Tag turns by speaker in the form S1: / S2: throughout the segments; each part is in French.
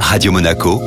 S1: Radio Monaco,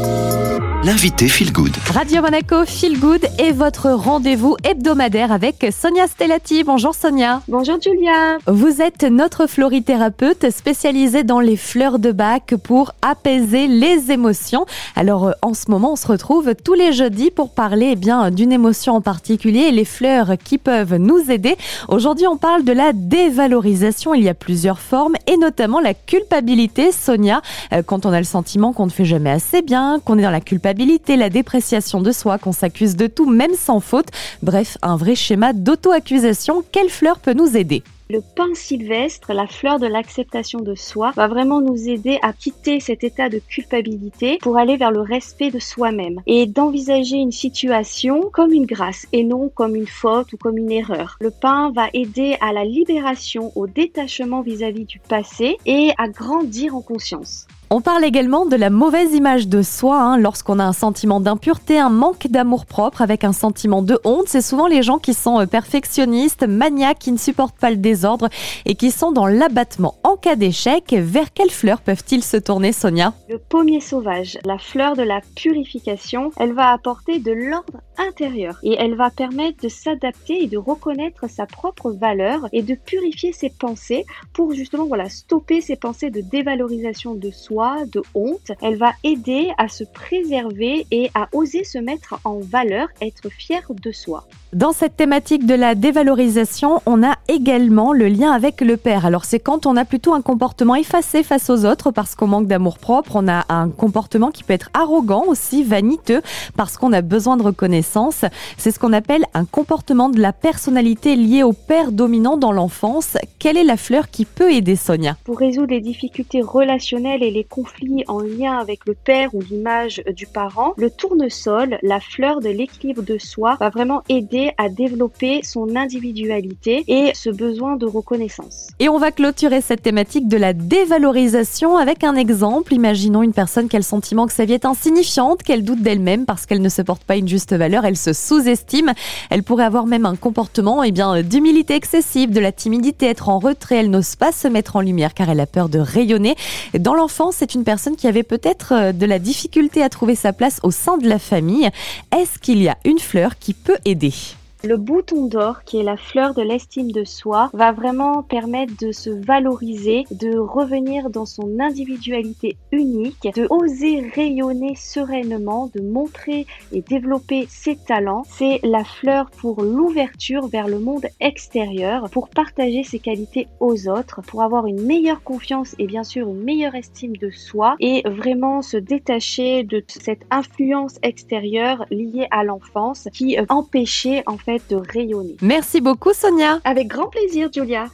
S1: l'invité Feel Good.
S2: Radio Monaco Feel Good est votre rendez-vous hebdomadaire avec Sonia Stellati. Bonjour Sonia.
S3: Bonjour Julia.
S2: Vous êtes notre florithérapeute spécialisée dans les fleurs de bac pour apaiser les émotions. Alors euh, en ce moment, on se retrouve tous les jeudis pour parler eh bien d'une émotion en particulier, les fleurs qui peuvent nous aider. Aujourd'hui, on parle de la dévalorisation. Il y a plusieurs formes et notamment la culpabilité. Sonia, euh, quand on a le sentiment qu'on ne fait jamais assez bien, qu'on est dans la culpabilité la dépréciation de soi, qu'on s'accuse de tout, même sans faute. Bref, un vrai schéma d'auto-accusation. Quelle fleur peut nous aider?
S3: Le pain sylvestre, la fleur de l'acceptation de soi, va vraiment nous aider à quitter cet état de culpabilité pour aller vers le respect de soi-même et d'envisager une situation comme une grâce et non comme une faute ou comme une erreur. Le pain va aider à la libération, au détachement vis-à-vis -vis du passé et à grandir en conscience.
S2: On parle également de la mauvaise image de soi hein, lorsqu'on a un sentiment d'impureté, un manque d'amour propre avec un sentiment de honte. C'est souvent les gens qui sont euh, perfectionnistes, maniaques, qui ne supportent pas le désordre et qui sont dans l'abattement. En cas d'échec, vers quelle fleur peuvent-ils se tourner, Sonia?
S3: Le pommier sauvage, la fleur de la purification, elle va apporter de l'ordre intérieur et elle va permettre de s'adapter et de reconnaître sa propre valeur et de purifier ses pensées pour justement stopper ces pensées de dévalorisation de soi de honte. Elle va aider à se préserver et à oser se mettre en valeur, être fier de soi.
S2: Dans cette thématique de la dévalorisation, on a également le lien avec le père. Alors c'est quand on a plutôt un comportement effacé face aux autres parce qu'on manque d'amour propre, on a un comportement qui peut être arrogant aussi, vaniteux parce qu'on a besoin de reconnaissance. C'est ce qu'on appelle un comportement de la personnalité lié au père dominant dans l'enfance. Quelle est la fleur qui peut aider Sonia?
S3: Pour résoudre les difficultés relationnelles et les conflits en lien avec le père ou l'image du parent, le tournesol, la fleur de l'équilibre de soi, va vraiment aider à développer son individualité et ce besoin de reconnaissance.
S2: Et on va clôturer cette thématique de la dévalorisation avec un exemple. Imaginons une personne qui a le sentiment que sa vie est insignifiante, qu'elle doute d'elle-même parce qu'elle ne se porte pas une juste valeur, elle se sous-estime. Elle pourrait avoir même un comportement eh d'humilité excessive, de la timidité, être en retrait, elle n'ose pas se mettre en lumière car elle a peur de rayonner. Dans l'enfance, c'est une personne qui avait peut-être euh, de la difficulté à trouver sa place au sein de la famille. Est-ce qu'il y a une fleur qui peut aider?
S3: Le bouton d'or, qui est la fleur de l'estime de soi, va vraiment permettre de se valoriser, de revenir dans son individualité unique, de oser rayonner sereinement, de montrer et développer ses talents. C'est la fleur pour l'ouverture vers le monde extérieur, pour partager ses qualités aux autres, pour avoir une meilleure confiance et bien sûr une meilleure estime de soi et vraiment se détacher de cette influence extérieure liée à l'enfance qui empêchait en fait de rayonner.
S2: Merci beaucoup Sonia.
S3: Avec grand plaisir Julia.